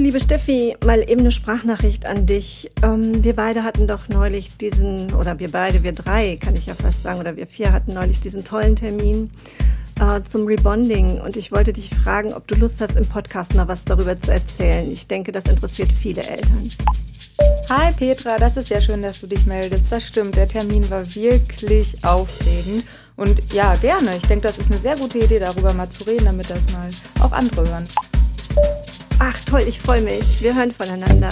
liebe Steffi, mal eben eine Sprachnachricht an dich. Ähm, wir beide hatten doch neulich diesen, oder wir beide, wir drei, kann ich ja fast sagen, oder wir vier hatten neulich diesen tollen Termin äh, zum Rebonding. Und ich wollte dich fragen, ob du Lust hast, im Podcast mal was darüber zu erzählen. Ich denke, das interessiert viele Eltern. Hi Petra, das ist ja schön, dass du dich meldest. Das stimmt, der Termin war wirklich aufregend. Und ja, gerne. Ich denke, das ist eine sehr gute Idee, darüber mal zu reden, damit das mal auch andere hören. Ach toll, ich freue mich. Wir hören voneinander.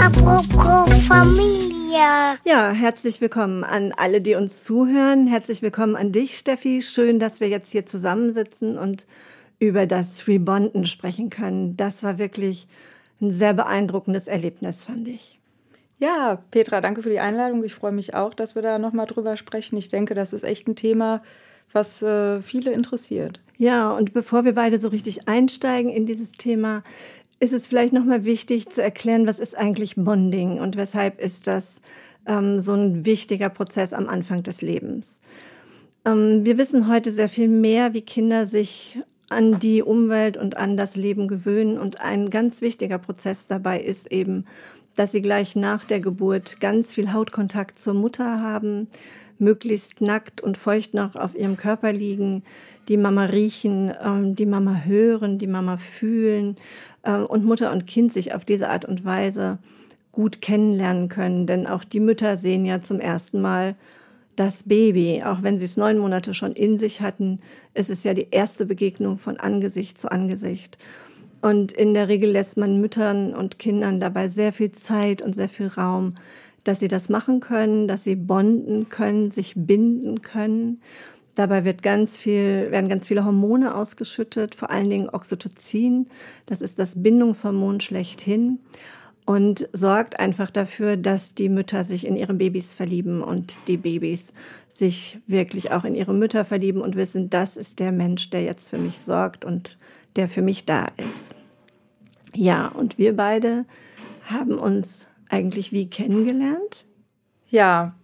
Apropos Familie. Ja, herzlich willkommen an alle, die uns zuhören. Herzlich willkommen an dich, Steffi. Schön, dass wir jetzt hier zusammensitzen und über das Rebonden sprechen können. Das war wirklich ein sehr beeindruckendes Erlebnis, fand ich. Ja, Petra, danke für die Einladung. Ich freue mich auch, dass wir da nochmal drüber sprechen. Ich denke, das ist echt ein Thema, was äh, viele interessiert. Ja, und bevor wir beide so richtig einsteigen in dieses Thema, ist es vielleicht nochmal wichtig zu erklären, was ist eigentlich Bonding und weshalb ist das ähm, so ein wichtiger Prozess am Anfang des Lebens. Ähm, wir wissen heute sehr viel mehr, wie Kinder sich an die Umwelt und an das Leben gewöhnen. Und ein ganz wichtiger Prozess dabei ist eben, dass sie gleich nach der Geburt ganz viel Hautkontakt zur Mutter haben, möglichst nackt und feucht noch auf ihrem Körper liegen, die Mama riechen, ähm, die Mama hören, die Mama fühlen äh, und Mutter und Kind sich auf diese Art und Weise gut kennenlernen können. Denn auch die Mütter sehen ja zum ersten Mal das Baby, auch wenn sie es neun Monate schon in sich hatten, ist es ja die erste Begegnung von Angesicht zu Angesicht. Und in der Regel lässt man Müttern und Kindern dabei sehr viel Zeit und sehr viel Raum, dass sie das machen können, dass sie bonden können, sich binden können. Dabei wird ganz viel, werden ganz viele Hormone ausgeschüttet, vor allen Dingen Oxytocin. Das ist das Bindungshormon schlechthin und sorgt einfach dafür, dass die Mütter sich in ihre Babys verlieben und die Babys sich wirklich auch in ihre Mütter verlieben und wissen, das ist der Mensch, der jetzt für mich sorgt und der für mich da ist. Ja, und wir beide haben uns eigentlich wie kennengelernt? Ja,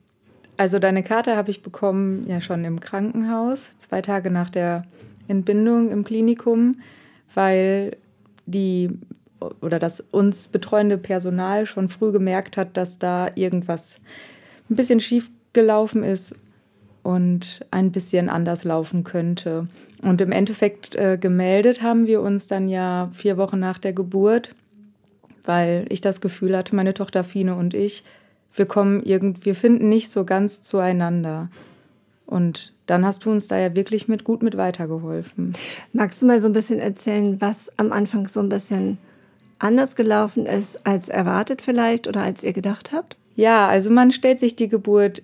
also deine Karte habe ich bekommen ja schon im Krankenhaus, zwei Tage nach der Entbindung im Klinikum, weil die oder das uns betreuende Personal schon früh gemerkt hat, dass da irgendwas ein bisschen schief gelaufen ist und ein bisschen anders laufen könnte. Und im Endeffekt äh, gemeldet haben wir uns dann ja vier Wochen nach der Geburt, weil ich das Gefühl hatte, meine Tochter Fine und ich, wir kommen irgend, wir finden nicht so ganz zueinander. Und dann hast du uns da ja wirklich mit gut mit weitergeholfen. Magst du mal so ein bisschen erzählen, was am Anfang so ein bisschen anders gelaufen ist als erwartet vielleicht oder als ihr gedacht habt? Ja, also man stellt sich die Geburt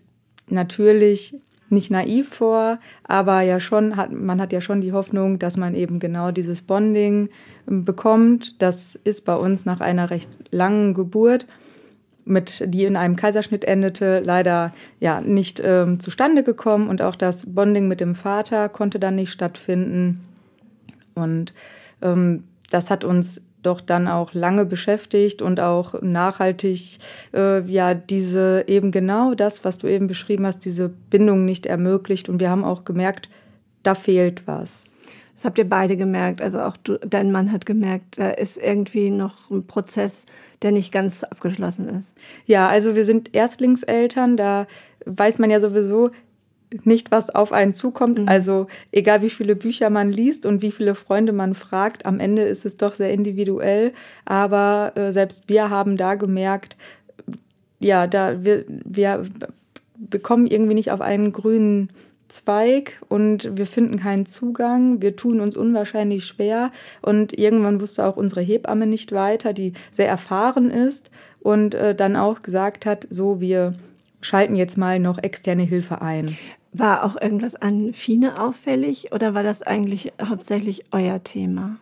natürlich nicht naiv vor, aber ja schon hat man hat ja schon die Hoffnung, dass man eben genau dieses Bonding ähm, bekommt. Das ist bei uns nach einer recht langen Geburt mit die in einem Kaiserschnitt endete, leider ja nicht ähm, zustande gekommen und auch das Bonding mit dem Vater konnte dann nicht stattfinden und ähm, das hat uns doch dann auch lange beschäftigt und auch nachhaltig äh, ja diese eben genau das, was du eben beschrieben hast, diese Bindung nicht ermöglicht. Und wir haben auch gemerkt, da fehlt was. Das habt ihr beide gemerkt. Also auch du, dein Mann hat gemerkt, da ist irgendwie noch ein Prozess, der nicht ganz abgeschlossen ist. Ja, also wir sind Erstlingseltern, da weiß man ja sowieso, nicht, was auf einen zukommt. Mhm. Also egal wie viele Bücher man liest und wie viele Freunde man fragt, am Ende ist es doch sehr individuell. Aber äh, selbst wir haben da gemerkt, ja, da wir, wir bekommen irgendwie nicht auf einen grünen Zweig und wir finden keinen Zugang. Wir tun uns unwahrscheinlich schwer. Und irgendwann wusste auch unsere Hebamme nicht weiter, die sehr erfahren ist und äh, dann auch gesagt hat, so wir schalten jetzt mal noch externe Hilfe ein. War auch irgendwas an Fine auffällig oder war das eigentlich hauptsächlich euer Thema?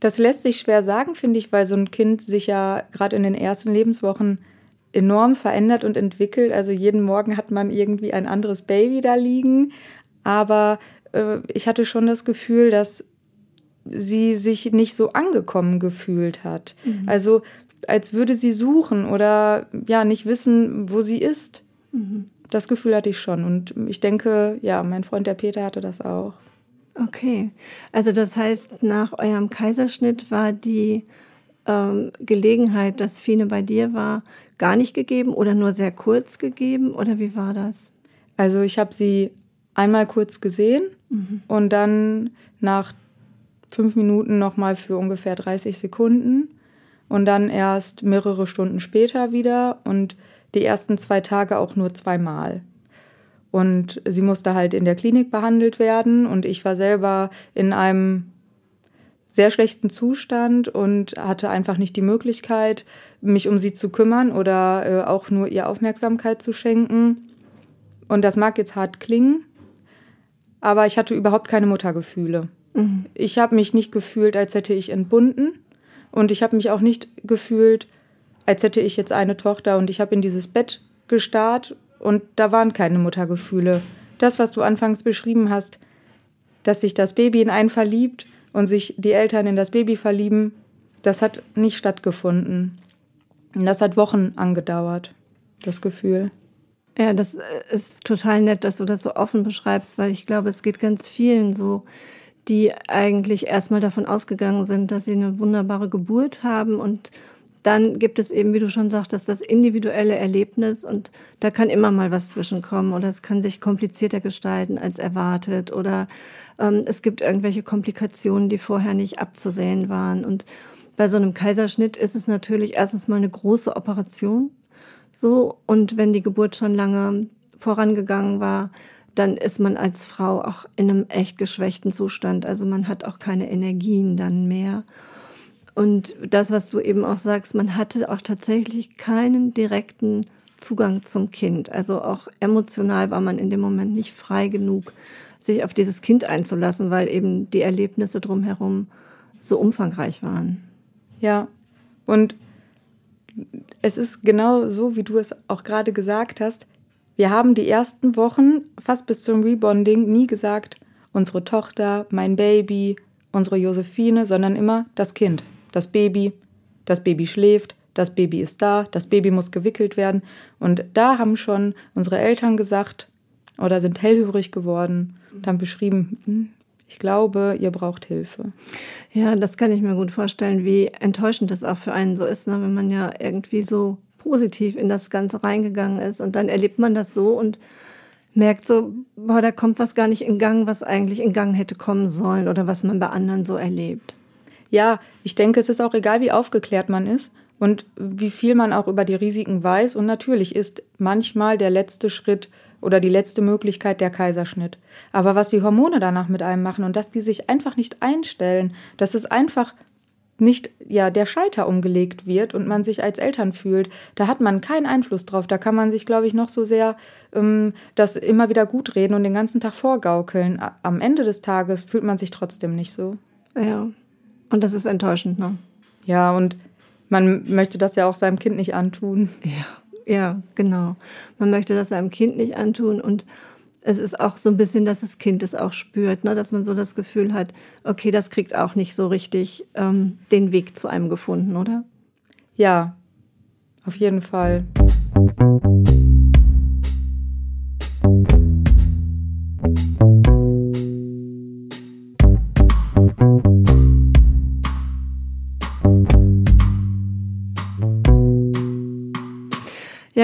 Das lässt sich schwer sagen, finde ich, weil so ein Kind sich ja gerade in den ersten Lebenswochen enorm verändert und entwickelt. Also jeden Morgen hat man irgendwie ein anderes Baby da liegen. Aber äh, ich hatte schon das Gefühl, dass sie sich nicht so angekommen gefühlt hat. Mhm. Also als würde sie suchen oder ja nicht wissen, wo sie ist. Das Gefühl hatte ich schon. Und ich denke, ja, mein Freund der Peter hatte das auch. Okay, also das heißt, nach eurem Kaiserschnitt war die ähm, Gelegenheit, dass Fine bei dir war, gar nicht gegeben oder nur sehr kurz gegeben oder wie war das? Also ich habe sie einmal kurz gesehen mhm. und dann nach fünf Minuten nochmal für ungefähr 30 Sekunden und dann erst mehrere Stunden später wieder und die ersten zwei Tage auch nur zweimal. Und sie musste halt in der Klinik behandelt werden und ich war selber in einem sehr schlechten Zustand und hatte einfach nicht die Möglichkeit, mich um sie zu kümmern oder äh, auch nur ihr Aufmerksamkeit zu schenken. Und das mag jetzt hart klingen, aber ich hatte überhaupt keine Muttergefühle. Mhm. Ich habe mich nicht gefühlt, als hätte ich entbunden und ich habe mich auch nicht gefühlt, als hätte ich jetzt eine Tochter und ich habe in dieses Bett gestarrt und da waren keine Muttergefühle. Das, was du anfangs beschrieben hast, dass sich das Baby in einen verliebt und sich die Eltern in das Baby verlieben, das hat nicht stattgefunden. Und das hat Wochen angedauert, das Gefühl. Ja, das ist total nett, dass du das so offen beschreibst, weil ich glaube, es geht ganz vielen so, die eigentlich erstmal davon ausgegangen sind, dass sie eine wunderbare Geburt haben und dann gibt es eben, wie du schon sagtest, das individuelle Erlebnis und da kann immer mal was zwischenkommen oder es kann sich komplizierter gestalten als erwartet oder ähm, es gibt irgendwelche Komplikationen, die vorher nicht abzusehen waren. Und bei so einem Kaiserschnitt ist es natürlich erstens mal eine große Operation. So, und wenn die Geburt schon lange vorangegangen war, dann ist man als Frau auch in einem echt geschwächten Zustand. Also man hat auch keine Energien dann mehr. Und das, was du eben auch sagst, man hatte auch tatsächlich keinen direkten Zugang zum Kind. Also auch emotional war man in dem Moment nicht frei genug, sich auf dieses Kind einzulassen, weil eben die Erlebnisse drumherum so umfangreich waren. Ja, und es ist genau so, wie du es auch gerade gesagt hast. Wir haben die ersten Wochen fast bis zum Rebonding nie gesagt, unsere Tochter, mein Baby, unsere Josephine, sondern immer das Kind das Baby, das Baby schläft, das Baby ist da, das Baby muss gewickelt werden. Und da haben schon unsere Eltern gesagt oder sind hellhörig geworden und haben beschrieben, hm, ich glaube, ihr braucht Hilfe. Ja, das kann ich mir gut vorstellen, wie enttäuschend das auch für einen so ist, ne? wenn man ja irgendwie so positiv in das Ganze reingegangen ist und dann erlebt man das so und merkt so, boah, da kommt was gar nicht in Gang, was eigentlich in Gang hätte kommen sollen oder was man bei anderen so erlebt ja, ich denke, es ist auch egal, wie aufgeklärt man ist und wie viel man auch über die Risiken weiß. Und natürlich ist manchmal der letzte Schritt oder die letzte Möglichkeit der Kaiserschnitt. Aber was die Hormone danach mit einem machen und dass die sich einfach nicht einstellen, dass es einfach nicht ja der Schalter umgelegt wird und man sich als Eltern fühlt, da hat man keinen Einfluss drauf. Da kann man sich, glaube ich, noch so sehr ähm, das immer wieder gut reden und den ganzen Tag vorgaukeln. Am Ende des Tages fühlt man sich trotzdem nicht so. Ja, und das ist enttäuschend, ne? Ja, und man möchte das ja auch seinem Kind nicht antun. Ja, ja, genau. Man möchte das seinem Kind nicht antun und es ist auch so ein bisschen, dass das Kind es auch spürt, ne? dass man so das Gefühl hat, okay, das kriegt auch nicht so richtig ähm, den Weg zu einem gefunden, oder? Ja, auf jeden Fall.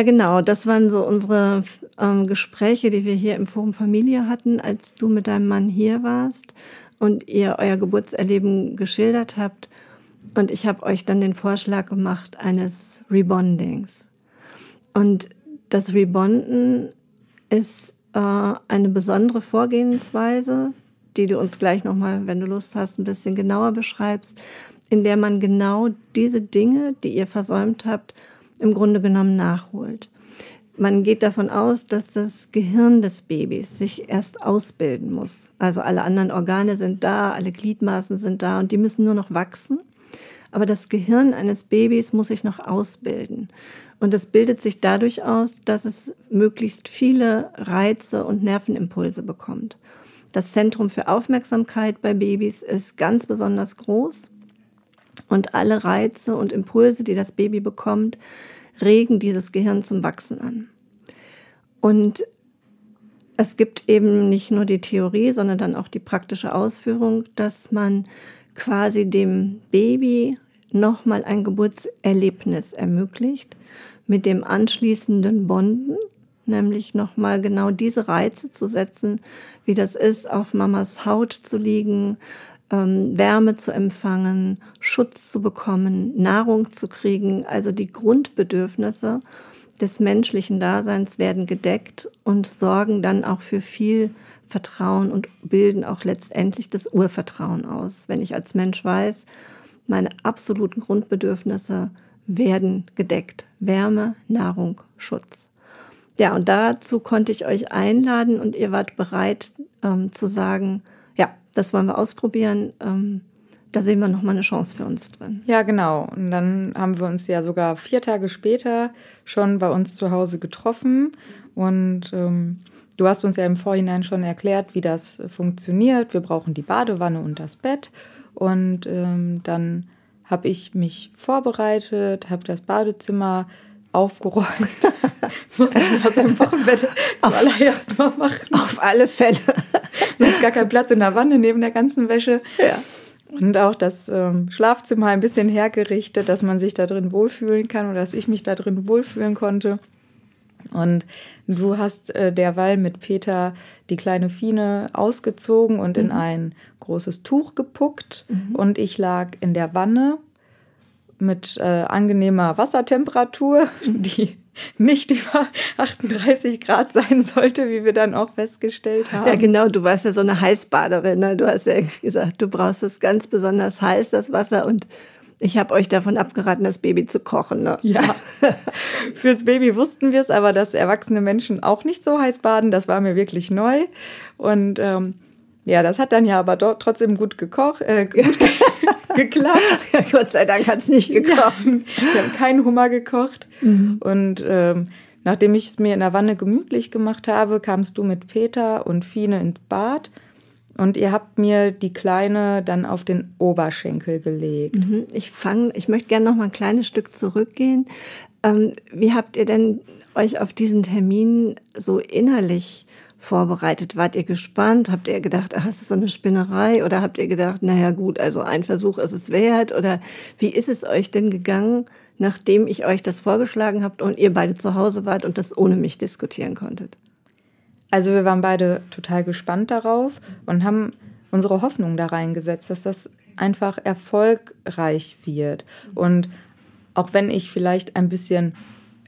Ja, genau. Das waren so unsere ähm, Gespräche, die wir hier im Forum Familie hatten, als du mit deinem Mann hier warst und ihr euer Geburtserleben geschildert habt. Und ich habe euch dann den Vorschlag gemacht eines Rebondings. Und das Rebonden ist äh, eine besondere Vorgehensweise, die du uns gleich nochmal, wenn du Lust hast, ein bisschen genauer beschreibst, in der man genau diese Dinge, die ihr versäumt habt, im Grunde genommen nachholt. Man geht davon aus, dass das Gehirn des Babys sich erst ausbilden muss. Also alle anderen Organe sind da, alle Gliedmaßen sind da und die müssen nur noch wachsen. Aber das Gehirn eines Babys muss sich noch ausbilden. Und es bildet sich dadurch aus, dass es möglichst viele Reize und Nervenimpulse bekommt. Das Zentrum für Aufmerksamkeit bei Babys ist ganz besonders groß. Und alle Reize und Impulse, die das Baby bekommt, regen dieses Gehirn zum Wachsen an. Und es gibt eben nicht nur die Theorie, sondern dann auch die praktische Ausführung, dass man quasi dem Baby nochmal ein Geburtserlebnis ermöglicht mit dem anschließenden Bonden, nämlich nochmal genau diese Reize zu setzen, wie das ist, auf Mamas Haut zu liegen, ähm, Wärme zu empfangen, Schutz zu bekommen, Nahrung zu kriegen, also die Grundbedürfnisse des menschlichen Daseins werden gedeckt und sorgen dann auch für viel Vertrauen und bilden auch letztendlich das Urvertrauen aus. Wenn ich als Mensch weiß, meine absoluten Grundbedürfnisse werden gedeckt. Wärme, Nahrung, Schutz. Ja, und dazu konnte ich euch einladen und ihr wart bereit ähm, zu sagen, das wollen wir ausprobieren. Ähm, da sehen wir nochmal eine Chance für uns drin. Ja, genau. Und dann haben wir uns ja sogar vier Tage später schon bei uns zu Hause getroffen. Und ähm, du hast uns ja im Vorhinein schon erklärt, wie das funktioniert. Wir brauchen die Badewanne und das Bett. Und ähm, dann habe ich mich vorbereitet, habe das Badezimmer aufgeräumt. Das muss man so im Wochenbett zuallererst mal machen. Auf alle Fälle. Da ist gar kein Platz in der Wanne neben der ganzen Wäsche. Ja. Und auch das ähm, Schlafzimmer ein bisschen hergerichtet, dass man sich da drin wohlfühlen kann oder dass ich mich da drin wohlfühlen konnte. Und du hast äh, derweil mit Peter die kleine Fine ausgezogen und mhm. in ein großes Tuch gepuckt. Mhm. Und ich lag in der Wanne mit äh, angenehmer Wassertemperatur, die nicht über 38 Grad sein sollte, wie wir dann auch festgestellt haben. Ja, genau, du warst ja so eine Heißbaderin. Ne? Du hast ja gesagt, du brauchst es ganz besonders heiß, das Wasser. Und ich habe euch davon abgeraten, das Baby zu kochen. Ne? Ja, fürs Baby wussten wir es, aber dass erwachsene Menschen auch nicht so heiß baden, das war mir wirklich neu. Und ähm, ja, das hat dann ja aber dort trotzdem gut gekocht, äh, gut geklappt. Gott sei Dank hat es nicht gekocht. Ja, wir haben keinen Hummer gekocht. Mhm. Und ähm, nachdem ich es mir in der Wanne gemütlich gemacht habe, kamst du mit Peter und Fine ins Bad. Und ihr habt mir die Kleine dann auf den Oberschenkel gelegt. Mhm. Ich fange, ich möchte gerne noch mal ein kleines Stück zurückgehen. Ähm, wie habt ihr denn euch auf diesen Termin so innerlich vorbereitet? Wart ihr gespannt? Habt ihr gedacht, ach, ist das so eine Spinnerei? Oder habt ihr gedacht, naja gut, also ein Versuch ist es wert? Oder wie ist es euch denn gegangen, nachdem ich euch das vorgeschlagen habt und ihr beide zu Hause wart und das ohne mich diskutieren konntet? Also wir waren beide total gespannt darauf und haben unsere Hoffnung da reingesetzt, dass das einfach erfolgreich wird. Und auch wenn ich vielleicht ein bisschen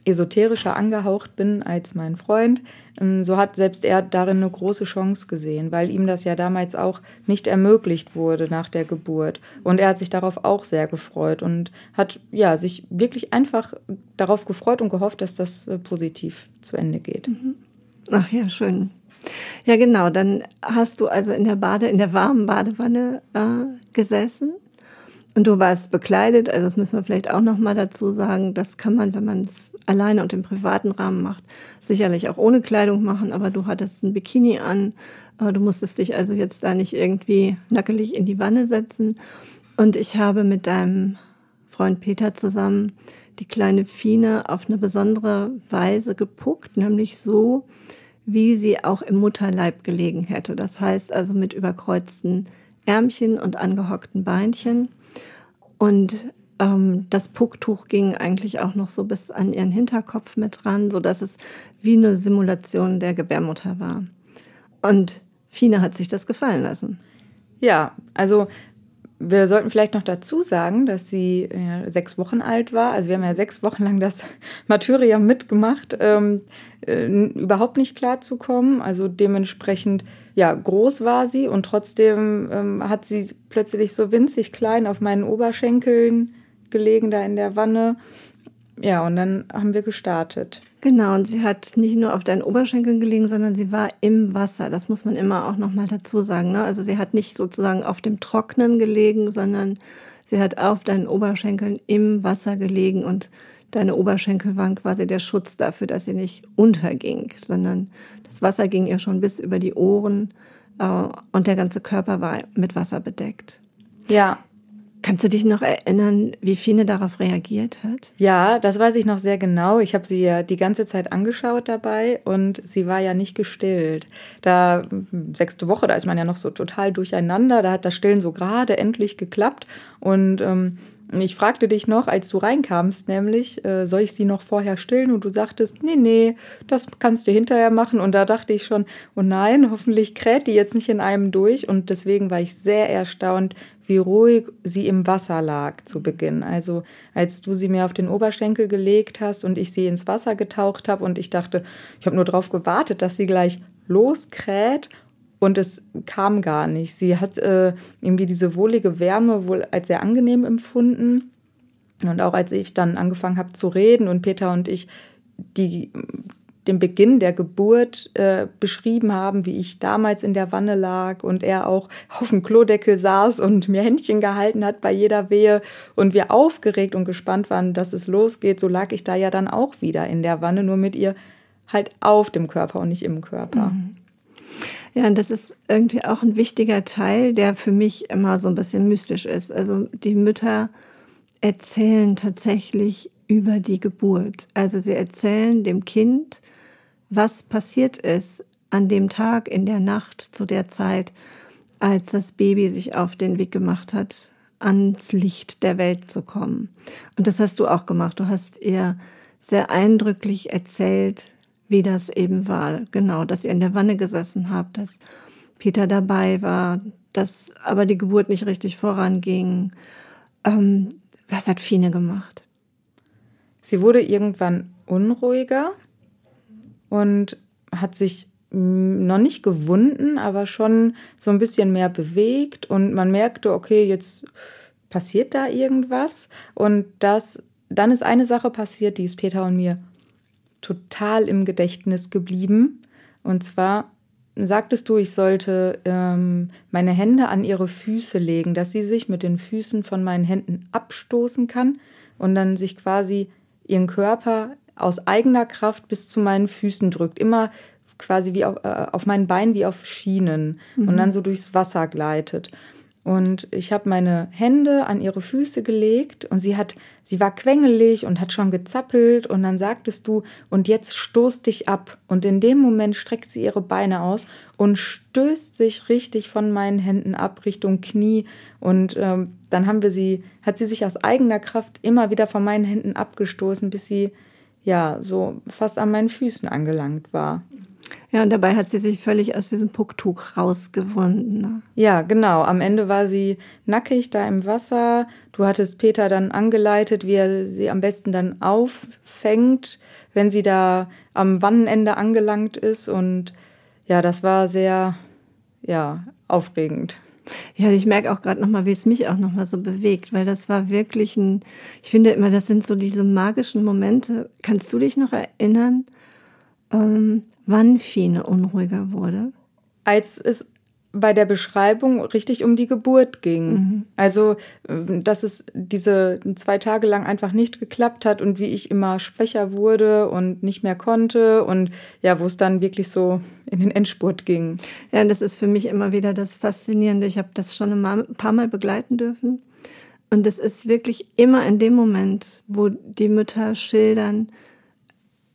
esoterischer angehaucht bin als mein Freund, ähm, so hat selbst er darin eine große Chance gesehen, weil ihm das ja damals auch nicht ermöglicht wurde nach der Geburt. Und er hat sich darauf auch sehr gefreut und hat ja sich wirklich einfach darauf gefreut und gehofft, dass das äh, positiv zu Ende geht. Mhm. Ach ja, schön. Ja, genau. Dann hast du also in der Bade, in der warmen Badewanne äh, gesessen und du warst bekleidet, also das müssen wir vielleicht auch noch mal dazu sagen. Das kann man, wenn man es alleine und im privaten Rahmen macht, sicherlich auch ohne Kleidung machen. Aber du hattest ein Bikini an. Du musstest dich also jetzt da nicht irgendwie nackelig in die Wanne setzen. Und ich habe mit deinem Freund Peter zusammen die kleine Fine auf eine besondere Weise gepuckt, nämlich so, wie sie auch im Mutterleib gelegen hätte. Das heißt also mit überkreuzten Ärmchen und angehockten Beinchen. Und ähm, das Pucktuch ging eigentlich auch noch so bis an ihren Hinterkopf mit dran, so dass es wie eine Simulation der Gebärmutter war. Und Fine hat sich das gefallen lassen. Ja, also wir sollten vielleicht noch dazu sagen, dass sie ja, sechs Wochen alt war. Also wir haben ja sechs Wochen lang das Martyrium mitgemacht, ähm, äh, überhaupt nicht klar zu kommen. Also dementsprechend, ja, groß war sie und trotzdem ähm, hat sie plötzlich so winzig klein auf meinen Oberschenkeln gelegen, da in der Wanne. Ja, und dann haben wir gestartet. Genau, und sie hat nicht nur auf deinen Oberschenkeln gelegen, sondern sie war im Wasser. Das muss man immer auch nochmal dazu sagen. Ne? Also sie hat nicht sozusagen auf dem Trocknen gelegen, sondern sie hat auf deinen Oberschenkeln im Wasser gelegen und deine Oberschenkel waren quasi der Schutz dafür, dass sie nicht unterging, sondern das Wasser ging ihr schon bis über die Ohren äh, und der ganze Körper war mit Wasser bedeckt. Ja, Kannst du dich noch erinnern, wie Fine darauf reagiert hat? Ja, das weiß ich noch sehr genau. Ich habe sie ja die ganze Zeit angeschaut dabei und sie war ja nicht gestillt. Da sechste Woche, da ist man ja noch so total durcheinander. Da hat das Stillen so gerade endlich geklappt und ähm, ich fragte dich noch, als du reinkamst, nämlich, äh, soll ich sie noch vorher stillen? Und du sagtest, nee, nee, das kannst du hinterher machen. Und da dachte ich schon, oh nein, hoffentlich kräht die jetzt nicht in einem durch. Und deswegen war ich sehr erstaunt, wie ruhig sie im Wasser lag zu Beginn. Also als du sie mir auf den Oberschenkel gelegt hast und ich sie ins Wasser getaucht habe und ich dachte, ich habe nur darauf gewartet, dass sie gleich loskräht und es kam gar nicht. Sie hat äh, irgendwie diese wohlige Wärme wohl als sehr angenehm empfunden. Und auch als ich dann angefangen habe zu reden und Peter und ich die, den Beginn der Geburt äh, beschrieben haben, wie ich damals in der Wanne lag und er auch auf dem Klodeckel saß und mir Händchen gehalten hat bei jeder Wehe und wir aufgeregt und gespannt waren, dass es losgeht, so lag ich da ja dann auch wieder in der Wanne, nur mit ihr halt auf dem Körper und nicht im Körper. Mhm. Ja, und das ist irgendwie auch ein wichtiger Teil, der für mich immer so ein bisschen mystisch ist. Also die Mütter erzählen tatsächlich über die Geburt. Also sie erzählen dem Kind, was passiert ist an dem Tag, in der Nacht, zu der Zeit, als das Baby sich auf den Weg gemacht hat, ans Licht der Welt zu kommen. Und das hast du auch gemacht. Du hast ihr sehr eindrücklich erzählt, wie das eben war. Genau, dass ihr in der Wanne gesessen habt, dass Peter dabei war, dass aber die Geburt nicht richtig voranging. Ähm, was hat Fine gemacht? Sie wurde irgendwann unruhiger und hat sich noch nicht gewunden, aber schon so ein bisschen mehr bewegt und man merkte, okay, jetzt passiert da irgendwas und das dann ist eine Sache passiert, die ist Peter und mir total im Gedächtnis geblieben. Und zwar sagtest du, ich sollte ähm, meine Hände an ihre Füße legen, dass sie sich mit den Füßen von meinen Händen abstoßen kann und dann sich quasi ihren Körper aus eigener Kraft bis zu meinen Füßen drückt. Immer quasi wie auf, äh, auf meinen Beinen wie auf Schienen mhm. und dann so durchs Wasser gleitet. Und ich habe meine Hände an ihre Füße gelegt und sie hat, sie war quengelig und hat schon gezappelt und dann sagtest du, und jetzt stoß dich ab. Und in dem Moment streckt sie ihre Beine aus und stößt sich richtig von meinen Händen ab Richtung Knie. Und ähm, dann haben wir sie, hat sie sich aus eigener Kraft immer wieder von meinen Händen abgestoßen, bis sie ja so fast an meinen Füßen angelangt war. Ja, und dabei hat sie sich völlig aus diesem Pucktuch rausgewunden. Ne? Ja, genau. Am Ende war sie nackig da im Wasser. Du hattest Peter dann angeleitet, wie er sie am besten dann auffängt, wenn sie da am Wannenende angelangt ist. Und ja, das war sehr, ja, aufregend. Ja, ich merke auch gerade nochmal, wie es mich auch nochmal so bewegt, weil das war wirklich ein, ich finde immer, das sind so diese magischen Momente. Kannst du dich noch erinnern, ähm, wann Fine unruhiger wurde? Als es bei der Beschreibung richtig um die Geburt ging. Mhm. Also, äh, dass es diese zwei Tage lang einfach nicht geklappt hat und wie ich immer schwächer wurde und nicht mehr konnte und ja, wo es dann wirklich so in den Endspurt ging. Ja, das ist für mich immer wieder das Faszinierende. Ich habe das schon ein paar Mal begleiten dürfen. Und es ist wirklich immer in dem Moment, wo die Mütter schildern,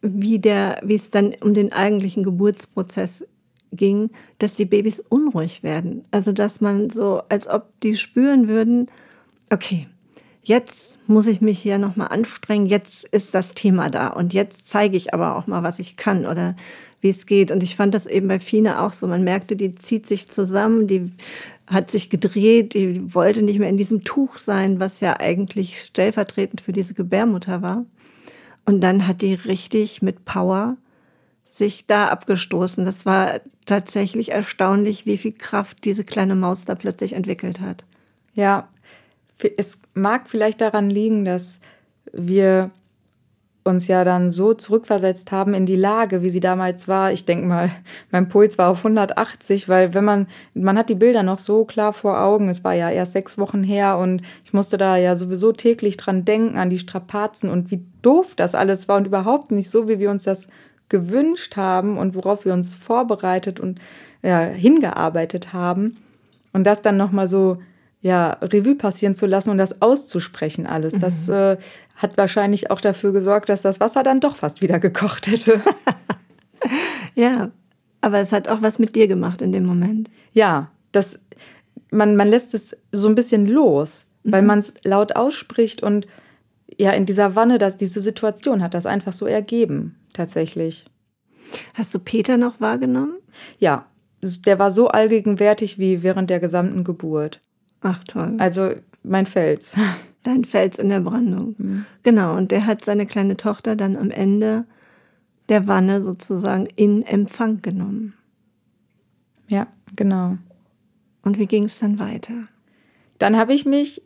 wie, der, wie es dann um den eigentlichen Geburtsprozess ging, dass die Babys unruhig werden. Also dass man so, als ob die spüren würden, okay, jetzt muss ich mich hier nochmal anstrengen, jetzt ist das Thema da und jetzt zeige ich aber auch mal, was ich kann oder wie es geht. Und ich fand das eben bei Fine auch so. Man merkte, die zieht sich zusammen, die hat sich gedreht, die wollte nicht mehr in diesem Tuch sein, was ja eigentlich stellvertretend für diese Gebärmutter war. Und dann hat die richtig mit Power sich da abgestoßen. Das war tatsächlich erstaunlich, wie viel Kraft diese kleine Maus da plötzlich entwickelt hat. Ja, es mag vielleicht daran liegen, dass wir uns ja dann so zurückversetzt haben in die Lage, wie sie damals war. Ich denke mal, mein Puls war auf 180, weil wenn man, man hat die Bilder noch so klar vor Augen, es war ja erst sechs Wochen her und ich musste da ja sowieso täglich dran denken, an die Strapazen und wie doof das alles war und überhaupt nicht so, wie wir uns das gewünscht haben und worauf wir uns vorbereitet und ja, hingearbeitet haben. Und das dann nochmal so ja, Revue passieren zu lassen und das auszusprechen alles. Mhm. Das äh, hat wahrscheinlich auch dafür gesorgt, dass das Wasser dann doch fast wieder gekocht hätte. ja, aber es hat auch was mit dir gemacht in dem Moment. Ja, das, man, man lässt es so ein bisschen los, mhm. weil man es laut ausspricht und ja, in dieser Wanne, dass diese Situation hat das einfach so ergeben, tatsächlich. Hast du Peter noch wahrgenommen? Ja, der war so allgegenwärtig wie während der gesamten Geburt. Ach toll. Also mein Fels. Dein Fels in der Brandung. Mhm. Genau, und der hat seine kleine Tochter dann am Ende der Wanne sozusagen in Empfang genommen. Ja, genau. Und wie ging es dann weiter? Dann habe ich mich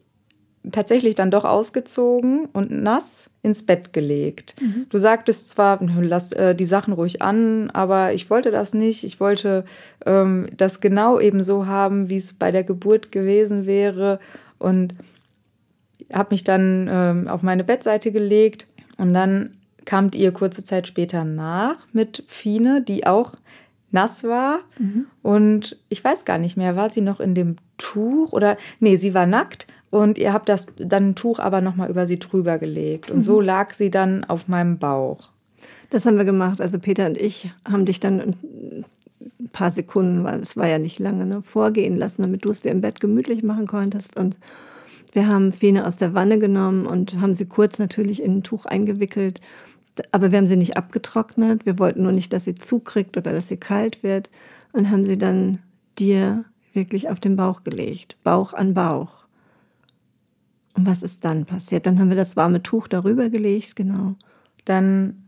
tatsächlich dann doch ausgezogen und nass ins Bett gelegt. Mhm. Du sagtest zwar, lass äh, die Sachen ruhig an, aber ich wollte das nicht. Ich wollte ähm, das genau eben so haben, wie es bei der Geburt gewesen wäre und habe mich dann ähm, auf meine Bettseite gelegt und dann kamt ihr kurze Zeit später nach mit Fine, die auch nass war. Mhm. Und ich weiß gar nicht mehr, war sie noch in dem Tuch oder nee, sie war nackt und ihr habt das dann ein Tuch aber nochmal über sie drüber gelegt. Und mhm. so lag sie dann auf meinem Bauch. Das haben wir gemacht. Also Peter und ich haben dich dann ein paar Sekunden, weil es war ja nicht lange, ne, vorgehen lassen, damit du es dir im Bett gemütlich machen konntest. Und wir haben Fine aus der Wanne genommen und haben sie kurz natürlich in ein Tuch eingewickelt. Aber wir haben sie nicht abgetrocknet. Wir wollten nur nicht, dass sie zukriegt oder dass sie kalt wird. Und haben sie dann dir wirklich auf den Bauch gelegt. Bauch an Bauch. Und was ist dann passiert? Dann haben wir das warme Tuch darüber gelegt, genau. Dann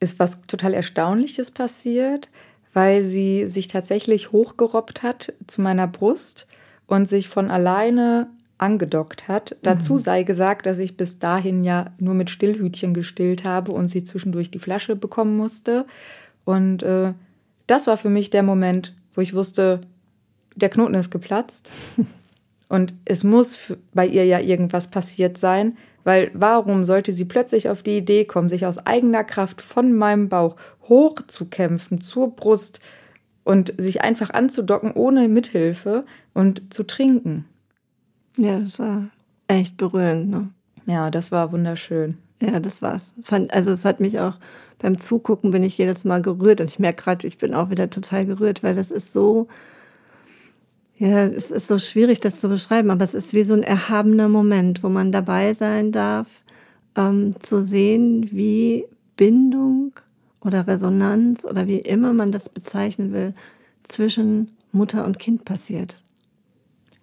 ist was total Erstaunliches passiert, weil sie sich tatsächlich hochgerobbt hat zu meiner Brust und sich von alleine angedockt hat. Dazu mhm. sei gesagt, dass ich bis dahin ja nur mit Stillhütchen gestillt habe und sie zwischendurch die Flasche bekommen musste. Und äh, das war für mich der Moment, wo ich wusste, der Knoten ist geplatzt. Und es muss bei ihr ja irgendwas passiert sein, weil warum sollte sie plötzlich auf die Idee kommen, sich aus eigener Kraft von meinem Bauch hochzukämpfen zur Brust und sich einfach anzudocken ohne Mithilfe und zu trinken? Ja, das war echt berührend, ne? Ja, das war wunderschön. Ja, das war's. Also es hat mich auch beim Zugucken bin ich jedes Mal gerührt und ich merke gerade, ich bin auch wieder total gerührt, weil das ist so, ja, es ist so schwierig, das zu beschreiben, aber es ist wie so ein erhabener Moment, wo man dabei sein darf, ähm, zu sehen, wie Bindung oder Resonanz oder wie immer man das bezeichnen will, zwischen Mutter und Kind passiert.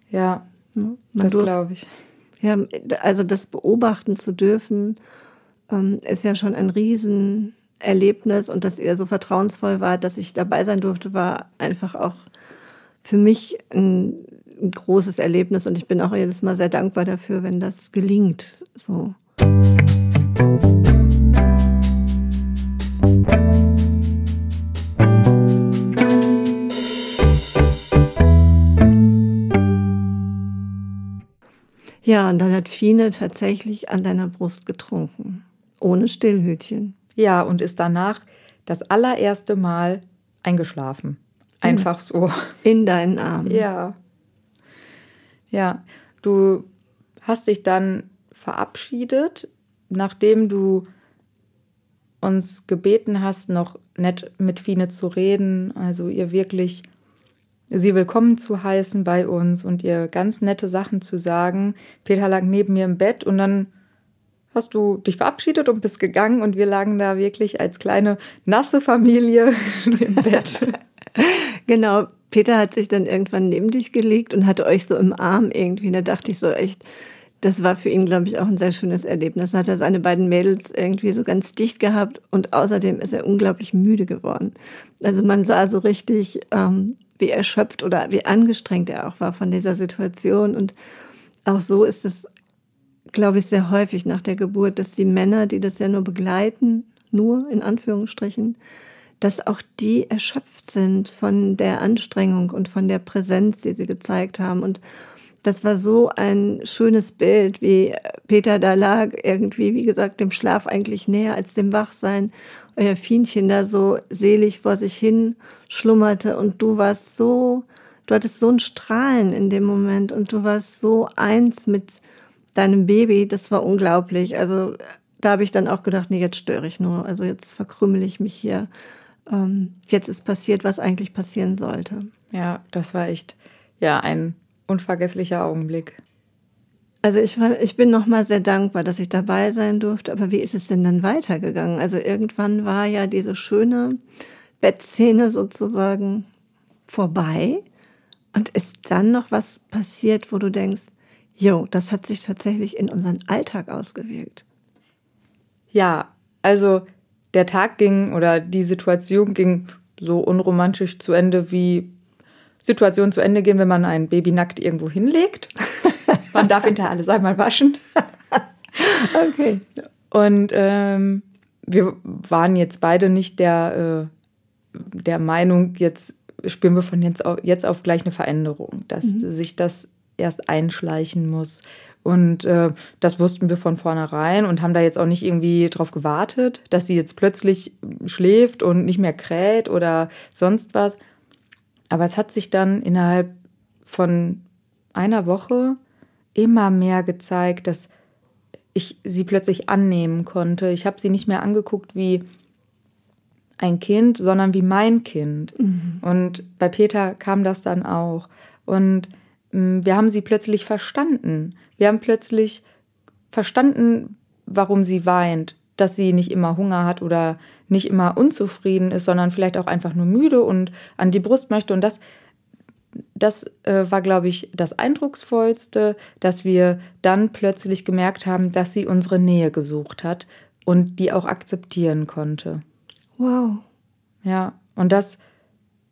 Ja, Ne? das glaube ich. Ja, also das beobachten zu dürfen, ähm, ist ja schon ein Riesenerlebnis und dass ihr so vertrauensvoll war, dass ich dabei sein durfte, war einfach auch für mich ein, ein großes Erlebnis und ich bin auch jedes Mal sehr dankbar dafür, wenn das gelingt. So. Ja, und dann hat Fine tatsächlich an deiner Brust getrunken. Ohne Stillhütchen. Ja, und ist danach das allererste Mal eingeschlafen. Einfach so. In deinen Armen. Ja. Ja, du hast dich dann verabschiedet, nachdem du uns gebeten hast, noch nett mit Fine zu reden, also ihr wirklich sie willkommen zu heißen bei uns und ihr ganz nette Sachen zu sagen. Peter lag neben mir im Bett und dann hast du dich verabschiedet und bist gegangen und wir lagen da wirklich als kleine nasse Familie im Bett. genau, Peter hat sich dann irgendwann neben dich gelegt und hatte euch so im Arm irgendwie. Da dachte ich so echt, das war für ihn, glaube ich, auch ein sehr schönes Erlebnis. Da hat er seine beiden Mädels irgendwie so ganz dicht gehabt und außerdem ist er unglaublich müde geworden. Also man sah so richtig, ähm, wie erschöpft oder wie angestrengt er auch war von dieser Situation. Und auch so ist es, glaube ich, sehr häufig nach der Geburt, dass die Männer, die das ja nur begleiten, nur in Anführungsstrichen, dass auch die erschöpft sind von der Anstrengung und von der Präsenz, die sie gezeigt haben. Und das war so ein schönes Bild, wie Peter da lag, irgendwie, wie gesagt, dem Schlaf eigentlich näher als dem Wachsein euer Fienchen da so selig vor sich hin schlummerte und du warst so du hattest so ein Strahlen in dem Moment und du warst so eins mit deinem Baby, das war unglaublich. Also da habe ich dann auch gedacht, nee, jetzt störe ich nur. Also jetzt verkrümmel ich mich hier. Ähm, jetzt ist passiert, was eigentlich passieren sollte. Ja, das war echt ja ein unvergesslicher Augenblick. Also ich, war, ich bin nochmal sehr dankbar, dass ich dabei sein durfte. Aber wie ist es denn dann weitergegangen? Also irgendwann war ja diese schöne Bettszene sozusagen vorbei. Und ist dann noch was passiert, wo du denkst, jo, das hat sich tatsächlich in unseren Alltag ausgewirkt? Ja, also der Tag ging oder die Situation ging so unromantisch zu Ende, wie Situationen zu Ende gehen, wenn man ein Baby nackt irgendwo hinlegt. man darf hinterher alles einmal waschen. okay. Und ähm, wir waren jetzt beide nicht der, äh, der Meinung, jetzt spüren wir von jetzt auf, jetzt auf gleich eine Veränderung, dass mhm. sich das erst einschleichen muss. Und äh, das wussten wir von vornherein und haben da jetzt auch nicht irgendwie drauf gewartet, dass sie jetzt plötzlich schläft und nicht mehr kräht oder sonst was. Aber es hat sich dann innerhalb von einer Woche immer mehr gezeigt, dass ich sie plötzlich annehmen konnte. Ich habe sie nicht mehr angeguckt wie ein Kind, sondern wie mein Kind. Mhm. Und bei Peter kam das dann auch. Und wir haben sie plötzlich verstanden. Wir haben plötzlich verstanden, warum sie weint, dass sie nicht immer Hunger hat oder nicht immer unzufrieden ist, sondern vielleicht auch einfach nur müde und an die Brust möchte. Und das, das äh, war, glaube ich, das Eindrucksvollste, dass wir dann plötzlich gemerkt haben, dass sie unsere Nähe gesucht hat und die auch akzeptieren konnte. Wow. Ja, und das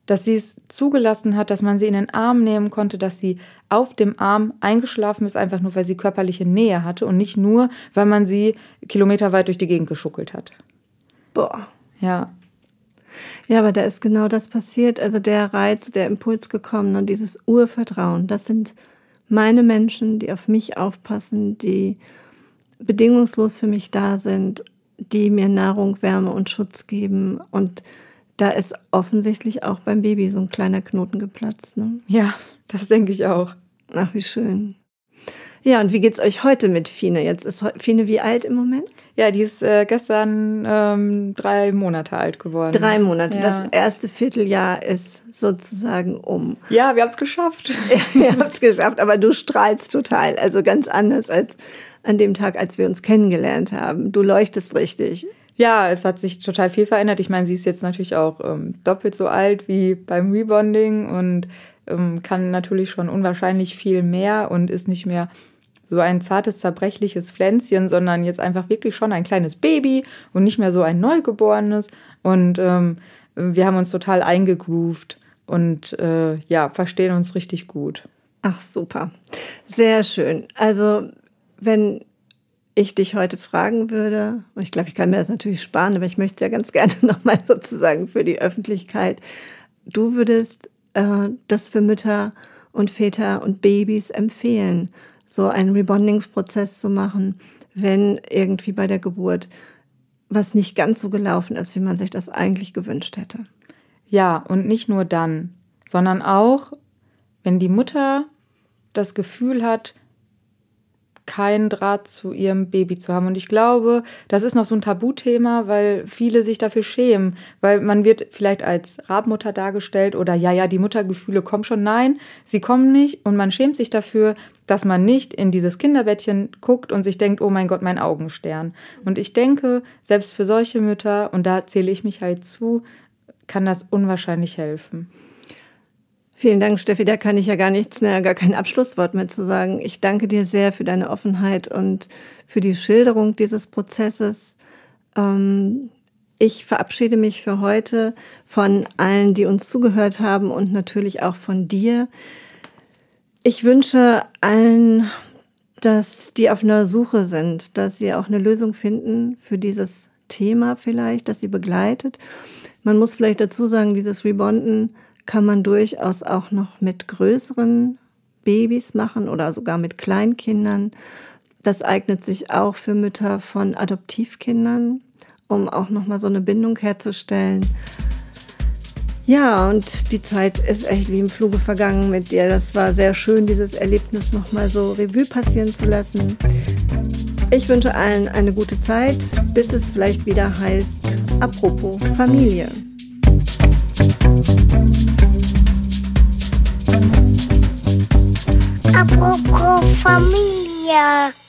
dass sie es zugelassen hat, dass man sie in den Arm nehmen konnte, dass sie auf dem Arm eingeschlafen ist, einfach nur weil sie körperliche Nähe hatte und nicht nur, weil man sie kilometerweit durch die Gegend geschuckelt hat. Boah. Ja. Ja, aber da ist genau das passiert. Also der Reiz, der Impuls gekommen und dieses Urvertrauen. Das sind meine Menschen, die auf mich aufpassen, die bedingungslos für mich da sind, die mir Nahrung, Wärme und Schutz geben und da ist offensichtlich auch beim Baby so ein kleiner Knoten geplatzt. Ne? Ja, das denke ich auch. Ach, wie schön. Ja, und wie geht's euch heute mit Fine? Jetzt ist Fine wie alt im Moment? Ja, die ist äh, gestern ähm, drei Monate alt geworden. Drei Monate. Ja. Das erste Vierteljahr ist sozusagen um. Ja, wir haben es geschafft. wir haben es geschafft, aber du strahlst total. Also ganz anders als an dem Tag, als wir uns kennengelernt haben. Du leuchtest richtig. Ja, es hat sich total viel verändert. Ich meine, sie ist jetzt natürlich auch ähm, doppelt so alt wie beim Rebonding und ähm, kann natürlich schon unwahrscheinlich viel mehr und ist nicht mehr so ein zartes, zerbrechliches Pflänzchen, sondern jetzt einfach wirklich schon ein kleines Baby und nicht mehr so ein Neugeborenes. Und ähm, wir haben uns total eingegroovt und äh, ja, verstehen uns richtig gut. Ach, super. Sehr schön. Also, wenn ich dich heute fragen würde, ich glaube, ich kann mir das natürlich sparen, aber ich möchte es ja ganz gerne nochmal sozusagen für die Öffentlichkeit. Du würdest äh, das für Mütter und Väter und Babys empfehlen, so einen Rebonding-Prozess zu machen, wenn irgendwie bei der Geburt was nicht ganz so gelaufen ist, wie man sich das eigentlich gewünscht hätte. Ja, und nicht nur dann, sondern auch, wenn die Mutter das Gefühl hat, keinen Draht zu ihrem Baby zu haben. Und ich glaube, das ist noch so ein Tabuthema, weil viele sich dafür schämen, weil man wird vielleicht als Rabmutter dargestellt oder ja, ja, die Muttergefühle kommen schon. Nein, sie kommen nicht und man schämt sich dafür, dass man nicht in dieses Kinderbettchen guckt und sich denkt, oh mein Gott, mein Augenstern. Und ich denke, selbst für solche Mütter, und da zähle ich mich halt zu, kann das unwahrscheinlich helfen. Vielen Dank, Steffi. Da kann ich ja gar nichts mehr, gar kein Abschlusswort mehr zu sagen. Ich danke dir sehr für deine Offenheit und für die Schilderung dieses Prozesses. Ähm, ich verabschiede mich für heute von allen, die uns zugehört haben und natürlich auch von dir. Ich wünsche allen, dass die auf einer Suche sind, dass sie auch eine Lösung finden für dieses Thema vielleicht, das sie begleitet. Man muss vielleicht dazu sagen, dieses Rebonden kann man durchaus auch noch mit größeren Babys machen oder sogar mit Kleinkindern. Das eignet sich auch für Mütter von Adoptivkindern, um auch noch mal so eine Bindung herzustellen. Ja, und die Zeit ist echt wie im Fluge vergangen mit dir. Das war sehr schön, dieses Erlebnis nochmal so Revue passieren zu lassen. Ich wünsche allen eine gute Zeit, bis es vielleicht wieder heißt, apropos Familie. Apropos Familie.